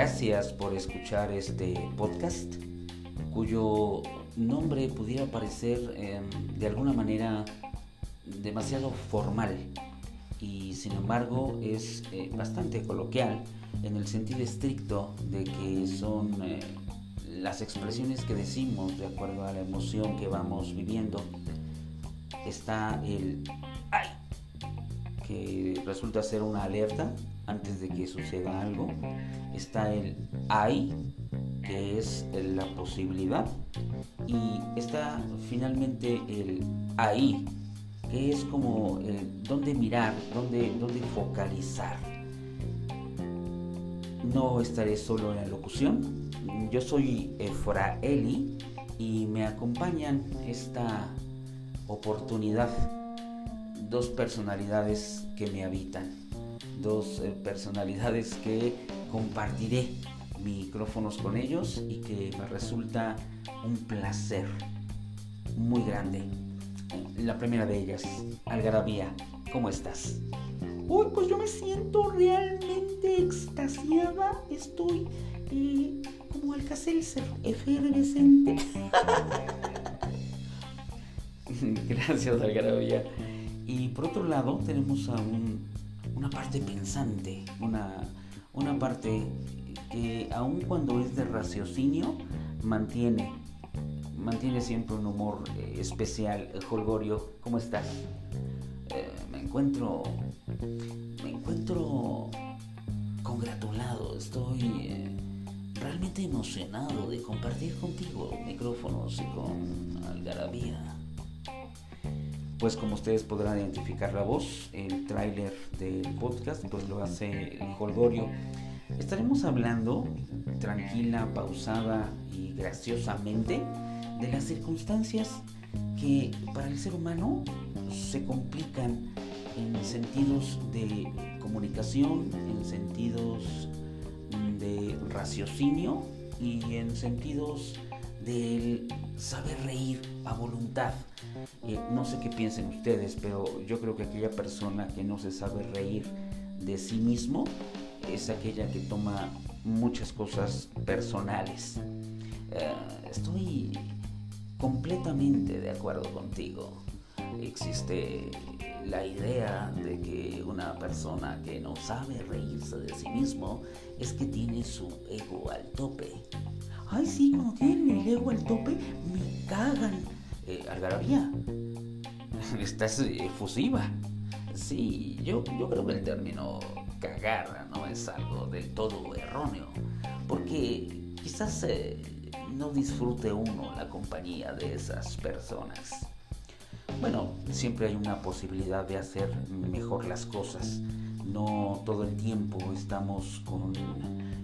Gracias por escuchar este podcast cuyo nombre pudiera parecer em, de alguna manera demasiado formal y sin embargo es eh, bastante coloquial en el sentido estricto de que son eh, las expresiones que decimos de acuerdo a la emoción que vamos viviendo. Está el ay, que resulta ser una alerta antes de que suceda algo. Está el hay, que es la posibilidad. Y está finalmente el ahí, que es como el dónde mirar, dónde, dónde focalizar. No estaré solo en la locución. Yo soy Efraeli y me acompañan esta oportunidad dos personalidades que me habitan, dos eh, personalidades que compartiré micrófonos con ellos y que me resulta un placer muy grande. La primera de ellas, Algarabía, ¿cómo estás? Uy, pues yo me siento realmente extasiada. Estoy eh, como Alcacelser, efervescente. Gracias, Algarabía. Y por otro lado, tenemos a una parte pensante, una, una parte que aun cuando es de raciocinio, mantiene, mantiene siempre un humor eh, especial. Holgorio, ¿cómo estás? Eh, me encuentro, me encuentro congratulado, estoy eh, realmente emocionado de compartir contigo micrófonos y con Algarabía. Pues como ustedes podrán identificar la voz, el tráiler del podcast pues lo hace el Holgorio Estaremos hablando tranquila, pausada y graciosamente de las circunstancias que para el ser humano se complican en sentidos de comunicación, en sentidos de raciocinio y en sentidos del saber reír a voluntad. Eh, no sé qué piensen ustedes, pero yo creo que aquella persona que no se sabe reír de sí mismo es aquella que toma muchas cosas personales. Eh, estoy completamente de acuerdo contigo. Existe la idea de que una persona que no sabe reírse de sí mismo es que tiene su ego al tope. Ay, sí, cuando tienen el ego al tope, me cagan. Eh, Algarabía, estás efusiva. Sí, yo, yo creo que el término cagar no es algo del todo erróneo, porque quizás eh, no disfrute uno la compañía de esas personas. Bueno, siempre hay una posibilidad de hacer mejor las cosas. No todo el tiempo estamos con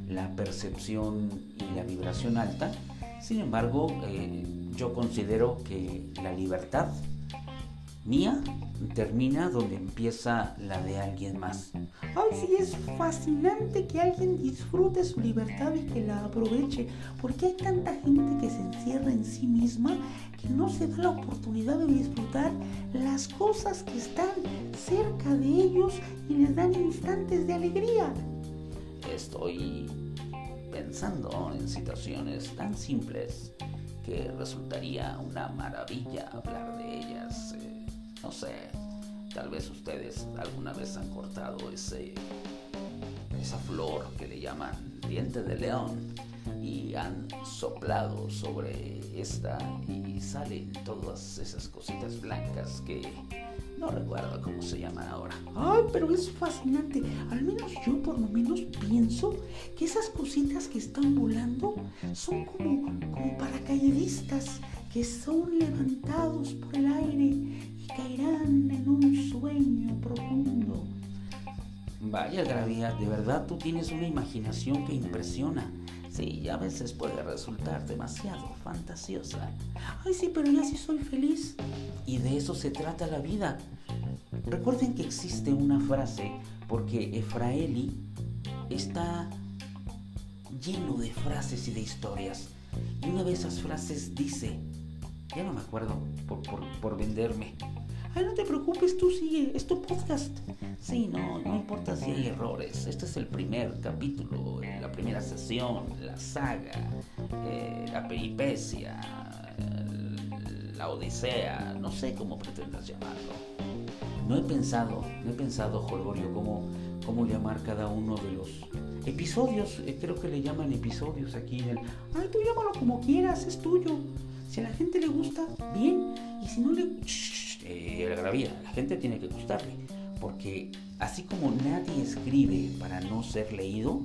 la percepción y la vibración alta. Sin embargo, eh, yo considero que la libertad mía termina donde empieza la de alguien más. Ay, sí, es fascinante que alguien disfrute su libertad y que la aproveche, porque hay tanta gente que se encierra en sí misma que no se da la oportunidad de disfrutar las cosas que están cerca de ellos y les dan instantes de alegría. Estoy pensando en situaciones tan simples que resultaría una maravilla hablar de ellas. Eh, no sé, tal vez ustedes alguna vez han cortado ese, esa flor que le llaman diente de león y han soplado sobre esta y salen todas esas cositas blancas que no recuerdo cómo se llaman ahora. Ay, pero es fascinante. Al menos yo por lo menos pienso que esas cositas que están volando son como, como paracaidistas que son levantados por el aire y caerán en un sueño profundo. Vaya, Gravía, de verdad tú tienes una imaginación que impresiona. Sí, a veces puede resultar demasiado fantasiosa. Ay, sí, pero ya sí soy feliz. Y de eso se trata la vida. Recuerden que existe una frase porque Efraeli está lleno de frases y de historias. Y una de esas frases dice, ya no me acuerdo por, venderme. No te preocupes, tú sigue, es tu podcast. Sí, no, no importa si hay errores. Este es el primer capítulo, eh, la primera sesión, la saga, eh, la peripecia, la odisea, no sé cómo pretendas llamarlo. No he pensado, no he pensado, Jorgorio, cómo, cómo llamar cada uno de los episodios. Eh, creo que le llaman episodios aquí en el... Ay, tú llámalo como quieras, es tuyo. Si a la gente le gusta, bien. Y si no le... Eh, la la gente tiene que gustarle. Porque así como nadie escribe para no ser leído,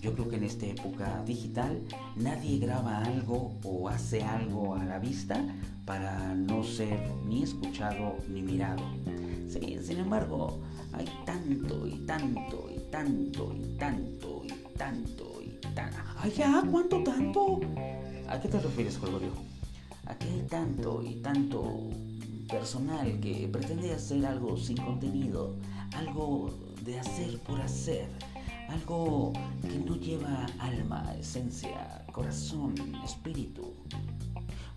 yo creo que en esta época digital nadie graba algo o hace algo a la vista para no ser ni escuchado ni mirado. Sí, sin embargo, hay tanto y tanto y tanto y tanto y tanto y tanto. ¡Ay, ya! ¿Cuánto tanto? ¿A qué te refieres, Gregorio? Aquí hay tanto y tanto personal que pretende hacer algo sin contenido, algo de hacer por hacer, algo que no lleva alma, esencia, corazón, espíritu.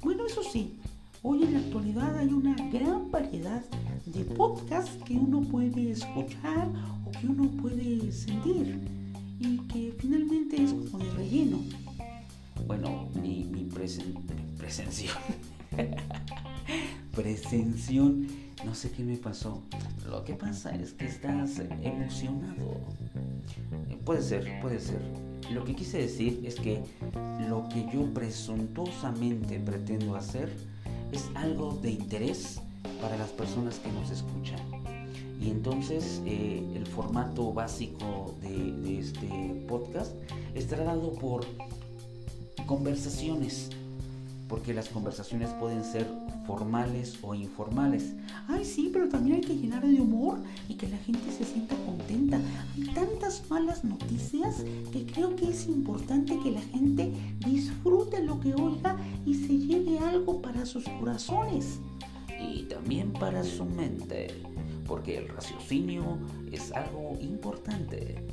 Bueno, eso sí, hoy en la actualidad hay una gran variedad de podcasts que uno puede escuchar o que uno puede sentir y que finalmente es como de relleno. Bueno, mi, mi presencia presención. No sé qué me pasó. Lo que pasa es que estás emocionado. Puede ser, puede ser. Lo que quise decir es que lo que yo presuntuosamente pretendo hacer es algo de interés para las personas que nos escuchan. Y entonces eh, el formato básico de, de este podcast estará dado por conversaciones porque las conversaciones pueden ser formales o informales. Ay, sí, pero también hay que llenar de humor y que la gente se sienta contenta. Hay tantas malas noticias que creo que es importante que la gente disfrute lo que oiga y se lleve algo para sus corazones. Y también para su mente, porque el raciocinio es algo importante.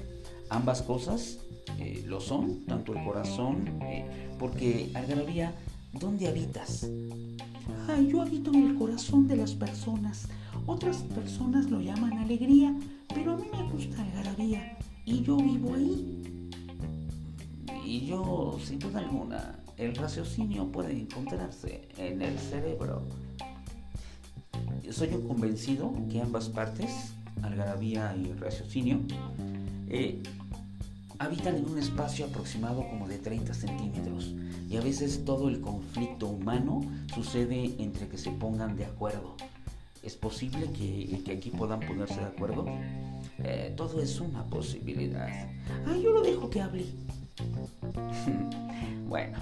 Ambas cosas eh, lo son, tanto el corazón, eh, porque Algarabía ¿Dónde habitas? Ay, yo habito en el corazón de las personas. Otras personas lo llaman alegría, pero a mí me gusta algarabía y yo vivo ahí. Y yo, sin duda alguna, el raciocinio puede encontrarse en el cerebro. Soy un convencido que ambas partes, algarabía y raciocinio, eh, habitan en un espacio aproximado como de 30 centímetros y a veces todo el conflicto humano sucede entre que se pongan de acuerdo. ¿Es posible que, aquí puedan ponerse de acuerdo? Eh, todo es una posibilidad. Ah, yo lo dejo que hable. bueno,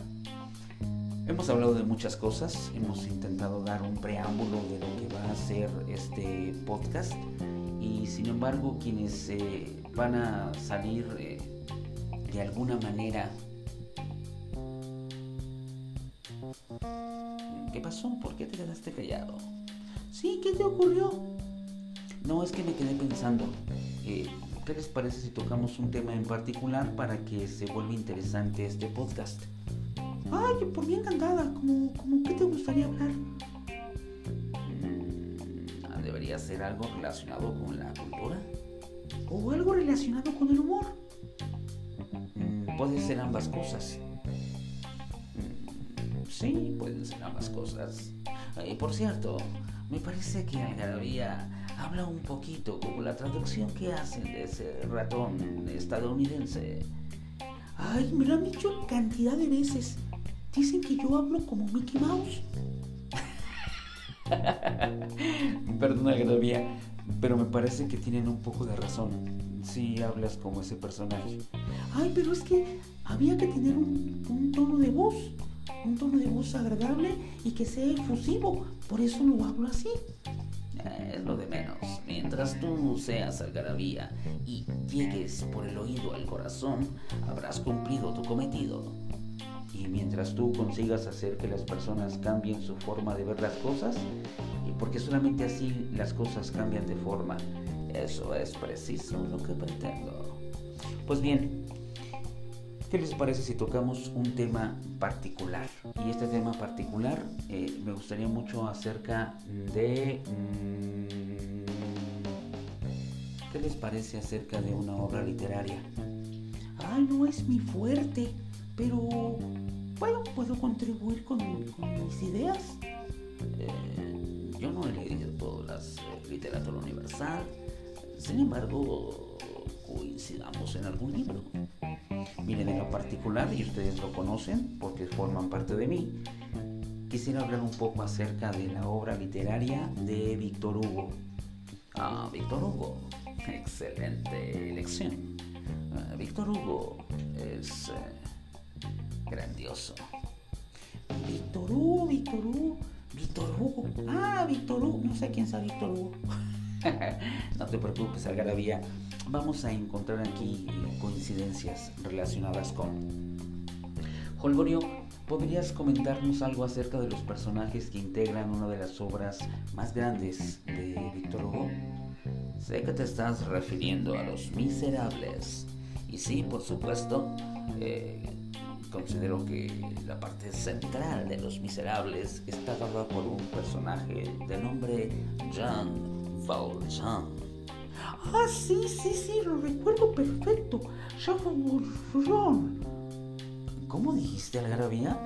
hemos hablado de muchas cosas, hemos intentado dar un preámbulo de lo que va a ser este podcast y sin embargo quienes eh, van a salir eh, de alguna manera. ¿Qué pasó? ¿Por qué te quedaste callado? Sí, ¿qué te ocurrió? No, es que me quedé pensando. Eh, ¿Qué les parece si tocamos un tema en particular para que se vuelva interesante este podcast? Ay, por bien encantada. ¿Cómo, cómo qué te gustaría hablar? Mm, ¿Debería ser algo relacionado con la cultura? ¿O algo relacionado con el humor? Puede ser ambas cosas. Mm, sí, pueden ser ambas cosas. Y por cierto, me parece que Algarabía habla un poquito como la traducción que hacen de ese ratón estadounidense. Ay, me lo han dicho cantidad de veces. Dicen que yo hablo como Mickey Mouse. Perdona, Algarabía, pero me parece que tienen un poco de razón si hablas como ese personaje. Ay, pero es que había que tener un, tono de voz, un tono de voz agradable y que sea efusivo. Por eso lo hablo así. Eh, es lo de menos. Mientras tú seas algarabía y llegues por el oído al corazón, habrás cumplido tu cometido. Y mientras tú consigas hacer que las personas cambien su forma de ver las cosas, porque solamente así las cosas cambian de forma, eso es preciso lo que pretendo. Pues bien, ¿Qué les parece si tocamos un tema particular? Y este tema particular eh, me gustaría mucho acerca de... Mm, ¿Qué les parece acerca de una obra literaria? Ay, no es mi fuerte, pero bueno, puedo contribuir con, mis ideas. Eh, yo no he leído todas las eh, literatura universal, sin embargo, coincidamos en algún libro. Miren, en lo particular, y ustedes lo conocen porque forman parte de mí, quisiera hablar un poco acerca de la obra literaria de Víctor Hugo. Ah, Víctor Hugo, excelente elección. Ah, Víctor Hugo es eh, grandioso. Víctor Hugo, Víctor Hugo, Víctor Hugo. Ah, Víctor Hugo. No sé quién es Víctor Hugo. no te preocupes, Algarabía. Vamos a encontrar aquí coincidencias relacionadas con Holgorio. ¿Podrías comentarnos algo acerca de los personajes que integran una de las obras más grandes de Víctor Hugo? Sé que te estás refiriendo a Los Miserables. Y sí, por supuesto, eh, considero que la parte central de Los Miserables está dada por un personaje de nombre Jean Valjean. Ah, sí, sí, sí, lo recuerdo perfecto. Jean Valjean. ¿Cómo dijiste, Algarabía?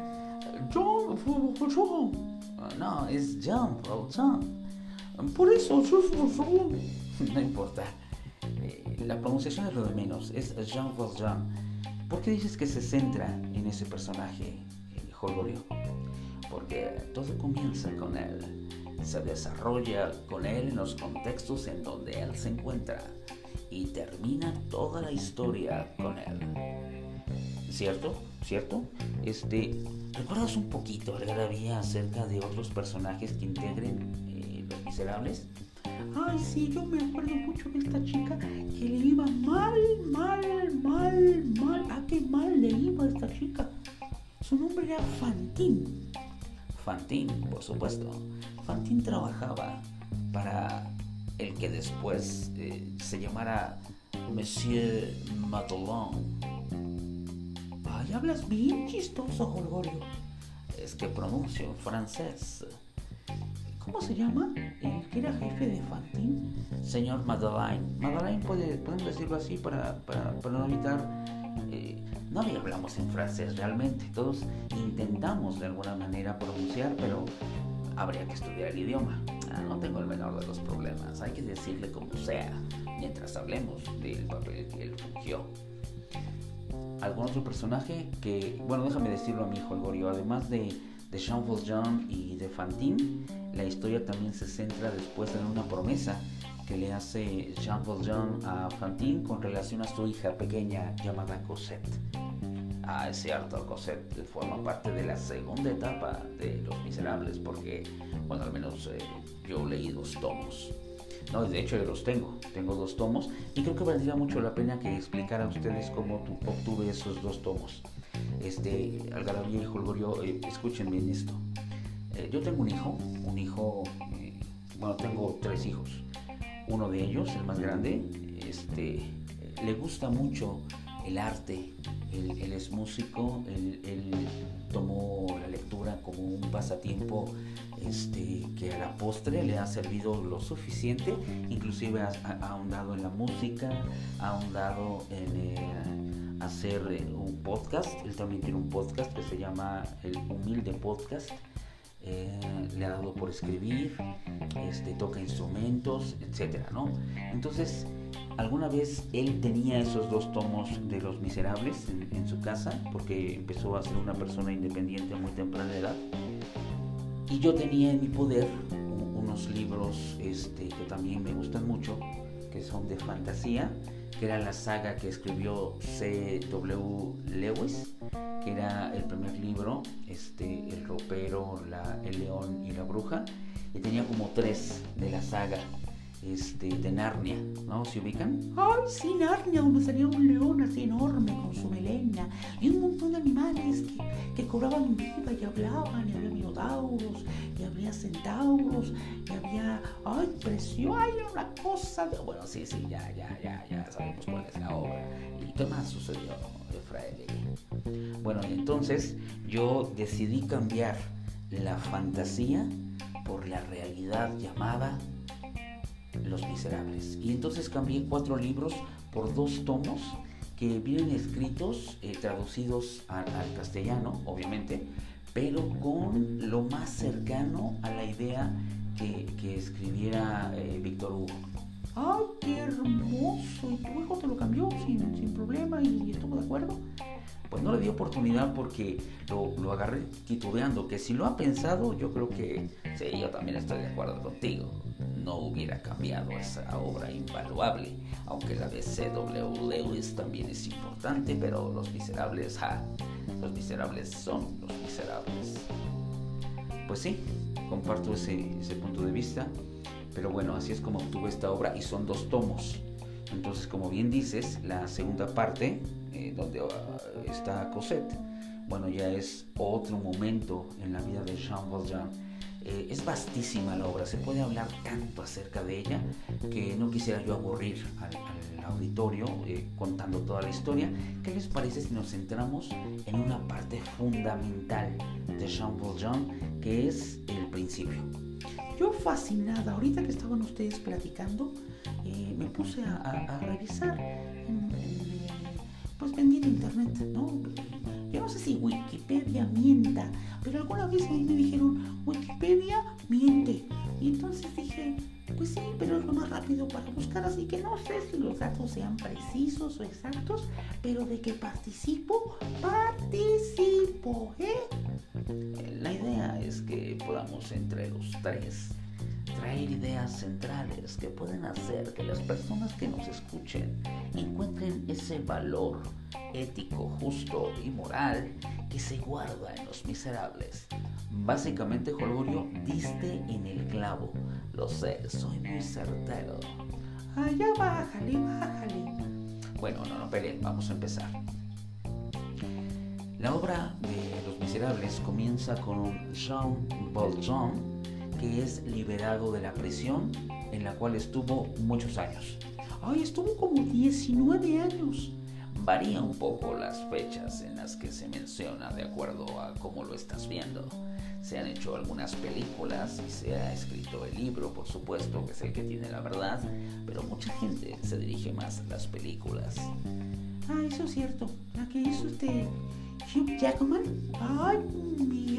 Jean Valjean. Ah, no, es Jean Valjean. Por eso, Jean Valjean. No importa. Eh, la pronunciación es lo de menos. Es Jean Valjean. ¿Por qué dices que se centra en ese personaje, Holgorio? Porque todo comienza con él se desarrolla con él en los contextos en donde él se encuentra y termina toda la historia con él. ¿Cierto? ¿Cierto? Este, ¿recuerdas un poquito, Algarabía, acerca de otros personajes que integren eh, Los Miserables? Ay, sí, yo me acuerdo mucho de esta chica que le iba mal, mal, mal, mal. ¿A qué mal le iba a esta chica? Su nombre era Fantín. Fantín, por supuesto. Fantín trabajaba para el que después eh, se llamara Monsieur Madelon. Ay, hablas bien chistoso, Golgorio. Es que pronuncio francés. ¿Cómo se llama? ¿El que era jefe de Fantín? Señor Madeleine. Madeleine, puede, podemos decirlo así para, para, para no evitar eh, no hablamos en francés realmente, todos intentamos de alguna manera pronunciar, pero habría que estudiar el idioma. Ah, no tengo el menor de los problemas, hay que decirle como sea, mientras hablemos del papel que él fungió. ¿Algún otro personaje que, bueno, déjame decirlo a mi hijo Gorio, además de, de Jean Valjean y de Fantine, la historia también se centra después en una promesa que le hace Jean Valjean a Fantine con relación a su hija pequeña llamada Cosette. Ah, es cierto, Cosette forma parte de la segunda etapa de Los Miserables porque, bueno, al menos eh, yo leí dos tomos. No, de hecho yo los tengo, tengo dos tomos y creo que valdría mucho la pena que explicara a ustedes cómo obtuve esos dos tomos. Este, Algarabía y Julgorio, eh, escuchen bien esto. Eh, yo tengo un hijo, un hijo, bueno, tengo tres hijos. Uno de ellos, el más grande, este, le gusta mucho el arte, él, es músico, él, tomó la lectura como un pasatiempo este, que a la postre le ha servido lo suficiente, inclusive ha, ahondado en la música, ha ahondado en eh, hacer eh, un podcast, él también tiene un podcast que se llama el Humilde Podcast. Eh, le ha dado por escribir, este, toca instrumentos, etcétera, ¿no? Entonces, Alguna vez él tenía esos dos tomos de Los Miserables en, su casa, porque empezó a ser una persona independiente a muy temprana edad. Y yo tenía en mi poder unos libros este, que también me gustan mucho, que son de fantasía, que era la saga que escribió C.W. Lewis, que era el primer libro, este, El ropero, la, el león y la bruja, y tenía como tres de la saga este, de Narnia, ¿no? ¿Se ubican? Ay, sí, Narnia, donde salía un león así enorme con su melena y un montón de animales que, que cobraban vida y hablaban, y había minotauros, y había centauros, y había, ay, precioso, ay, una cosa de... Bueno, sí, sí, ya, ya, ya, ya sabemos cuál es la obra. ¿Y qué más sucedió, Efraín? Bueno, entonces yo decidí cambiar la fantasía por la realidad llamada Los Miserables. Y entonces cambié cuatro libros por dos tomos que vienen escritos, eh, traducidos al castellano, obviamente, pero con lo más cercano a la idea que, escribiera eh, Víctor Hugo. ¡Ay, qué hermoso! ¿Y tu hijo te lo cambió sin, sin problema y estuvo de acuerdo? pues no le di oportunidad porque lo, lo, agarré titubeando, que si lo ha pensado, yo creo que sí, yo también estoy de acuerdo contigo. No hubiera cambiado esa obra invaluable, aunque la de C.W. Lewis también es importante, pero Los Miserables, ja, Los Miserables son Los Miserables. Pues sí, comparto ese, punto de vista, pero bueno, así es como obtuve esta obra y son dos tomos. Entonces, como bien dices, la segunda parte, eh, donde ah, está Cosette, bueno, ya es otro momento en la vida de Jean Valjean. Eh, es vastísima la obra, se puede hablar tanto acerca de ella que no quisiera yo aburrir al, auditorio eh, contando toda la historia. ¿Qué les parece si nos centramos en una parte fundamental de Jean Valjean, que es el principio? Yo fascinada, ahorita que estaban ustedes platicando, eh, me puse a, revisar en, pues bendito internet, ¿no? Yo no sé si Wikipedia mienta, pero alguna vez ahí me dijeron, Wikipedia miente. Y entonces dije, pues sí, pero es lo más rápido para buscar, así que no sé si los datos sean precisos o exactos, pero de que participo, participo, ¿eh? La idea es que podamos entre los tres traer ideas centrales que pueden hacer que las personas que nos escuchen encuentren ese valor ético, justo y moral que se guarda en los miserables. Básicamente, Jolgorio, diste en el clavo. Lo sé, soy muy certero. Allá bájale, bájale. Bueno, no, no, esperen, vamos a empezar. La obra de Los Miserables comienza con Jean Valjean que es liberado de la prisión en la cual estuvo muchos años. Ay, estuvo como 19 años. Varía un poco las fechas en las que se menciona de acuerdo a cómo lo estás viendo. Se han hecho algunas películas y se ha escrito el libro, por supuesto, que es el que tiene la verdad, pero mucha gente se dirige más a las películas. Ah, eso es cierto. La que hizo este Hugh Jackman. Ay,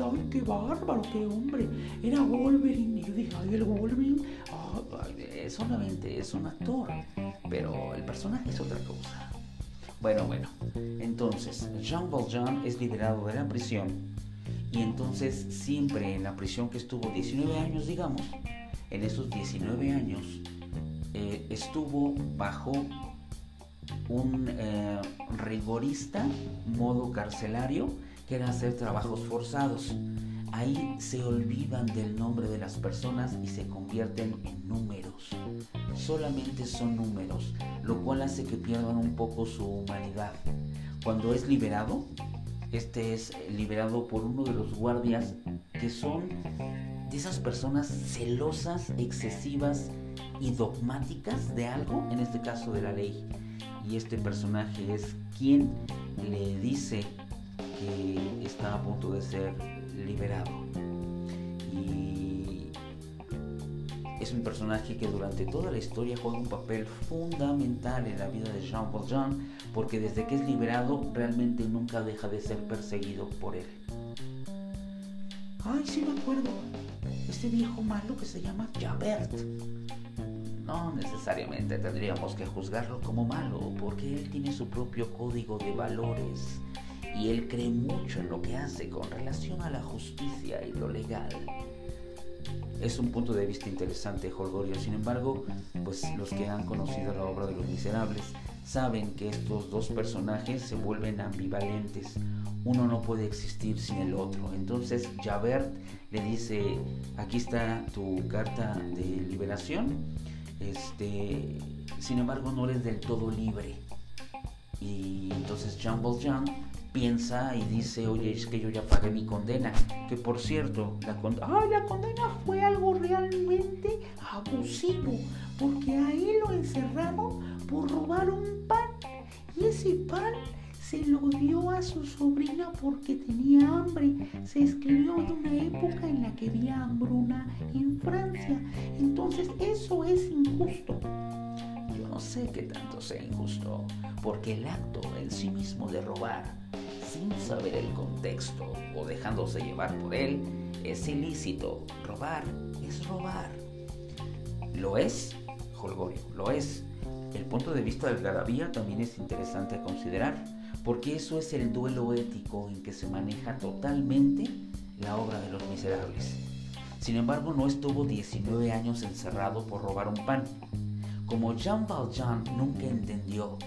ay, qué bárbaro, qué hombre. Era Wolverine. Y yo dije, ay, el Wolverine. Ay, solamente es un actor. Pero el personaje es otra cosa. Bueno, bueno. Entonces, Jean Valjean es liberado de la prisión. Y entonces, siempre en la prisión que estuvo 19 años, digamos, en esos 19 años, eh, estuvo bajo un eh, rigorista modo carcelario que era hacer trabajos forzados. Ahí se olvidan del nombre de las personas y se convierten en números. Solamente son números, lo cual hace que pierdan un poco su humanidad. Cuando es liberado, este es liberado por uno de los guardias que son de esas personas celosas, excesivas y dogmáticas de algo, en este caso de la ley y este personaje es quien le dice que está a punto de ser liberado. Y es un personaje que durante toda la historia juega un papel fundamental en la vida de Jean Valjean porque desde que es liberado realmente nunca deja de ser perseguido por él. Ay, sí me acuerdo. Este viejo malo que se llama Javert no necesariamente tendríamos que juzgarlo como malo, porque él tiene su propio código de valores y él cree mucho en lo que hace con relación a la justicia y lo legal. Es un punto de vista interesante, Holgorio. Sin embargo, pues los que han conocido la obra de Los Miserables saben que estos dos personajes se vuelven ambivalentes. Uno no puede existir sin el otro. Entonces Javert le dice, aquí está tu carta de liberación Este, sin embargo, no eres del todo libre. Y entonces Jean Valjean piensa y dice, oye, es que yo ya pagué mi condena. Que por cierto, la, la condena fue algo realmente abusivo, porque ahí lo encerraron por robar un pan. Y ese pan se lo dio a su sobrina porque tenía hambre. Se escribió en una época en la que había hambruna en Francia. Entonces eso es injusto. Yo no sé qué tanto sea injusto, porque el acto en sí mismo de robar, sin saber el contexto o dejándose llevar por él, es ilícito. Robar es robar. ¿Lo es? Holgorio, lo es. El punto de vista del Garabía también es interesante a considerar porque eso es el duelo ético en que se maneja totalmente la obra de los miserables. Sin embargo, no estuvo 19 años encerrado por robar un pan. Como Jean Valjean nunca entendió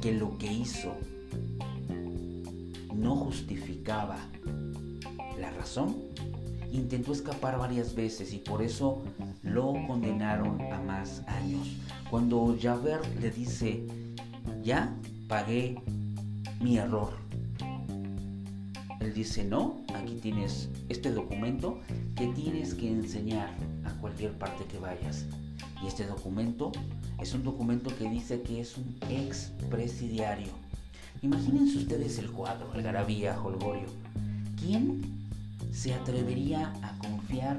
que lo que hizo no justificaba la razón, intentó escapar varias veces y por eso lo condenaron a más años. Cuando Javert le dice, ya pagué mi error. Él dice, no, aquí tienes este documento que tienes que enseñar a cualquier parte que vayas. Y este documento es un documento que dice que es un ex presidiario. Imagínense ustedes el cuadro, el garabía, Holgorio. ¿Quién se atrevería a confiar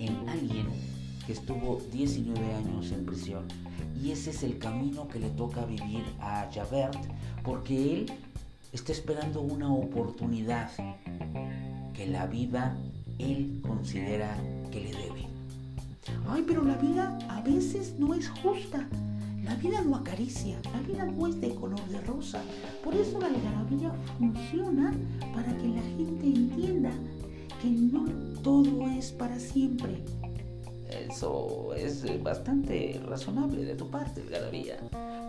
en alguien que estuvo 19 años en prisión? Y ese es el camino que le toca vivir a Javert, porque él está esperando una oportunidad que la vida él considera que le debe. Ay, pero la vida a veces no es justa. La vida no acaricia, la vida no es de color de rosa. Por eso la algarabía funciona para que la gente entienda que no todo es para siempre. Eso es eh, bastante razonable de tu parte, Garabía,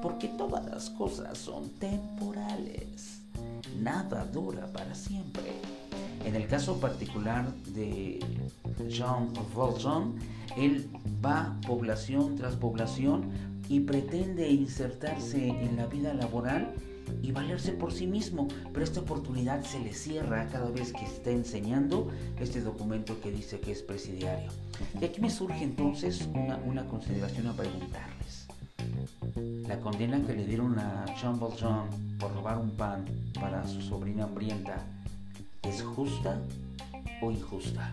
porque todas las cosas son temporales. Nada dura para siempre. En el caso particular de Jean Valjean, él va población tras población y pretende insertarse en la vida laboral y valerse por sí mismo, pero esta oportunidad se le cierra cada vez que está enseñando este documento que dice que es presidiario. Y aquí me surge entonces una, una consideración a preguntarles. La condena que le dieron a Valjean por robar un pan para su sobrina hambrienta, ¿es justa o injusta?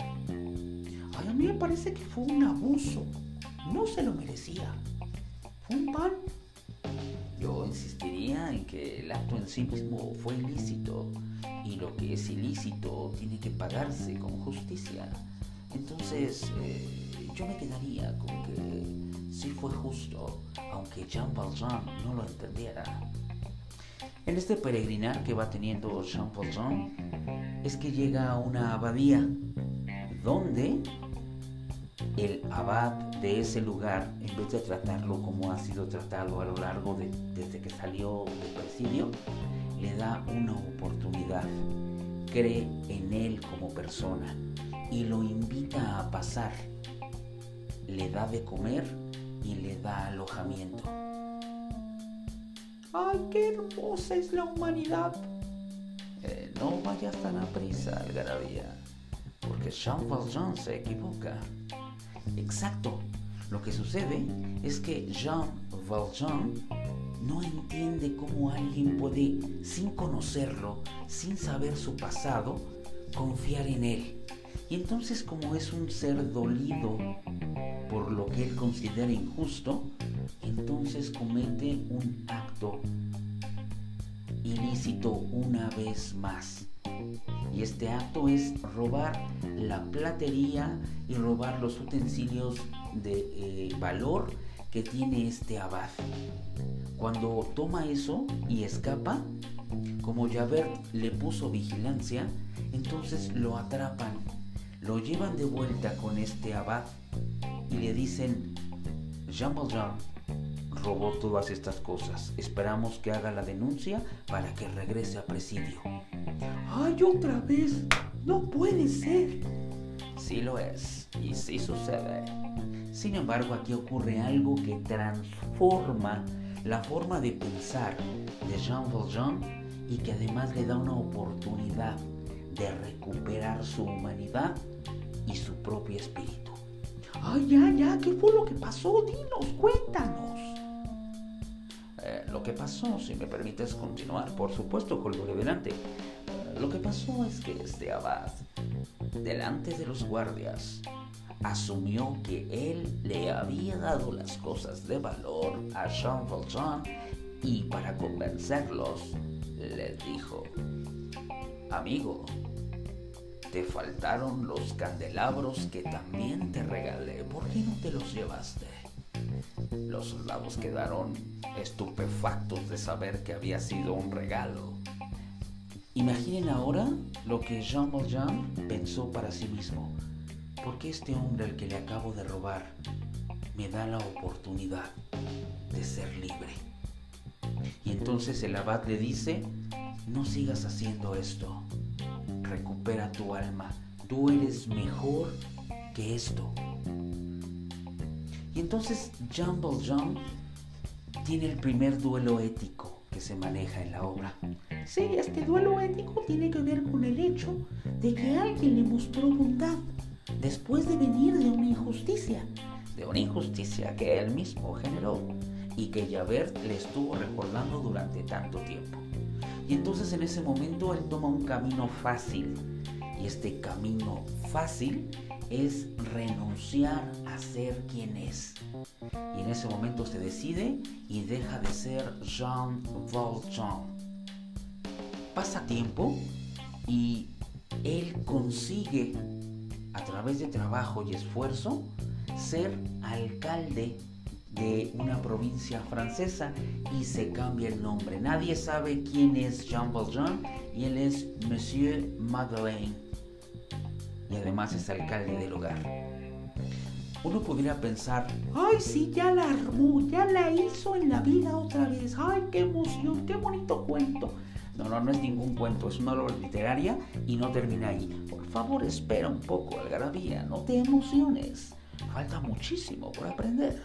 Ay, a mí me parece que fue un abuso. No se lo merecía. Fue un pan yo insistiría en que el acto en sí mismo fue ilícito y lo que es ilícito tiene que pagarse con justicia. Entonces, eh, yo me quedaría con que sí fue justo, aunque Jean Valjean no lo entendiera. En este peregrinar que va teniendo Jean Valjean es que llega a una abadía donde el abad de ese lugar, en vez de tratarlo como ha sido tratado a lo largo de desde que salió del presidio, le da una oportunidad, cree en él como persona y lo invita a pasar, le da de comer y le da alojamiento. ¡Ay, qué hermosa es la humanidad! Eh, no vayas tan a prisa, Algarabía, porque Jean Valjean se equivoca. Exacto. Lo que sucede es que Jean Valjean no entiende cómo alguien puede, sin conocerlo, sin saber su pasado, confiar en él. Y entonces como es un ser dolido por lo que él considera injusto, entonces comete un acto ilícito una vez más. Y este acto es robar la platería y robar los utensilios de eh, valor que tiene este abad. Cuando toma eso y escapa, como Javert le puso vigilancia, entonces lo atrapan, lo llevan de vuelta con este abad y le dicen, Jean Valjean robó todas estas cosas. Esperamos que haga la denuncia para que regrese a presidio. ¡Ay, otra vez! ¡No puede ser! Sí lo es, y sí sucede. Sin embargo, aquí ocurre algo que transforma la forma de pensar de Jean Valjean y que además le da una oportunidad de recuperar su humanidad y su propio espíritu. Ay, ya, ya, ¿qué fue lo que pasó? Dinos, cuéntanos. Eh, lo que pasó, si me permites continuar, por supuesto, con lo delante. Lo que pasó es que este abad, delante de los guardias, asumió que él le había dado las cosas de valor a Jean Valjean y para convencerlos les dijo, amigo, te faltaron los candelabros que también te regalé, ¿por qué no te los llevaste? Los soldados quedaron estupefactos de saber que había sido un regalo. Imaginen ahora lo que Jean Valjean pensó para sí mismo. ¿Por qué este hombre al que le acabo de robar me da la oportunidad de ser libre? Y entonces el abad le dice, no sigas haciendo esto, recupera tu alma, tú eres mejor que esto. Y entonces Jean Valjean tiene el primer duelo ético que se maneja en la obra. Sí, este duelo ético tiene que ver con el hecho de que alguien le mostró bondad después de venir de una injusticia, de una injusticia que él mismo generó y que Javert le estuvo recordando durante tanto tiempo. Y entonces en ese momento él toma un camino fácil. Y este camino fácil es renunciar a ser quien es. Y en ese momento se decide y deja de ser Jean Valjean. Pasa tiempo y él consigue a través de trabajo y esfuerzo, ser alcalde de una provincia francesa y se cambia el nombre. Nadie sabe quién es Jean Valjean y él es Monsieur Madeleine. Y además es alcalde del lugar. Uno podría pensar, ay sí, ya la armó, ya la hizo en la vida otra vez. Ay, qué emoción, qué bonito cuento. No, no, no es ningún cuento, es una obra literaria y no termina ahí. Por favor, espera un poco, Algarabía, no te emociones. Falta muchísimo por aprender.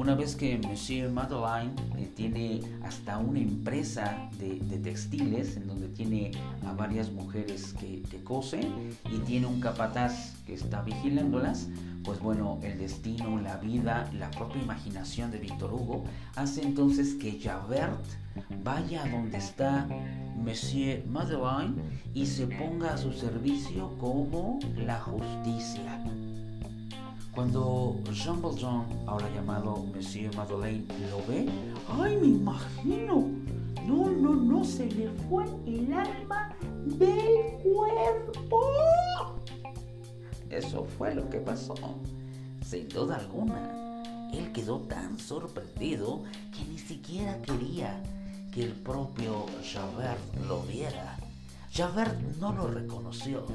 Una vez que Monsieur Madeleine eh, tiene hasta una empresa de, textiles en donde tiene a varias mujeres que, que cosen y tiene un capataz que está vigilándolas, pues bueno, el destino, la vida, la propia imaginación de Víctor Hugo hace entonces que Javert vaya a donde está Monsieur Madeleine y se ponga a su servicio como la justicia. Cuando Jean Valjean, ahora llamado Monsieur Madeleine, lo ve, ¡ay, me imagino! No, no, no, se le fue el alma del cuerpo. Eso fue lo que pasó. Sin duda alguna, él quedó tan sorprendido que ni siquiera quería que el propio Javert lo viera. Javert no lo reconoció,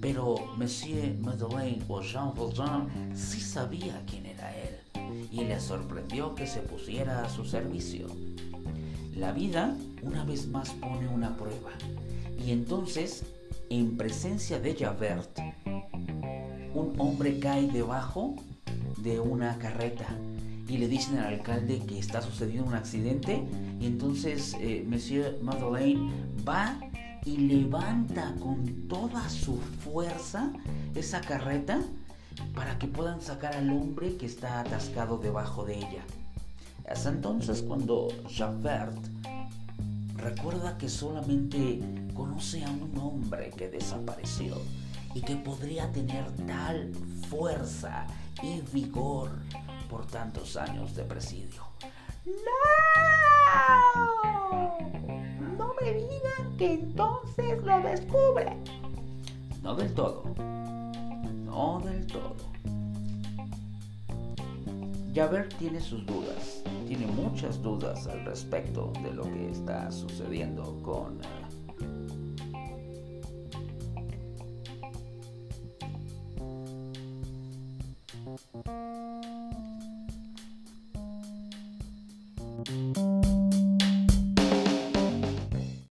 pero Monsieur Madeleine o Jean Valjean sí sabía quién era él y le sorprendió que se pusiera a su servicio. La vida una vez más pone una prueba y entonces, en presencia de Javert, un hombre cae debajo de una carreta y le dicen al alcalde que está sucediendo un accidente y entonces eh, Monsieur Madeleine va y levanta con toda su fuerza esa carreta para que puedan sacar al hombre que está atascado debajo de ella. Es entonces cuando Javert recuerda que solamente conoce a un hombre que desapareció y que podría tener tal fuerza y vigor por tantos años de presidio. ¡No! Me digan que entonces lo descubre. No del todo. No del todo. Javert tiene sus dudas, tiene muchas dudas al respecto de lo que está sucediendo con uh,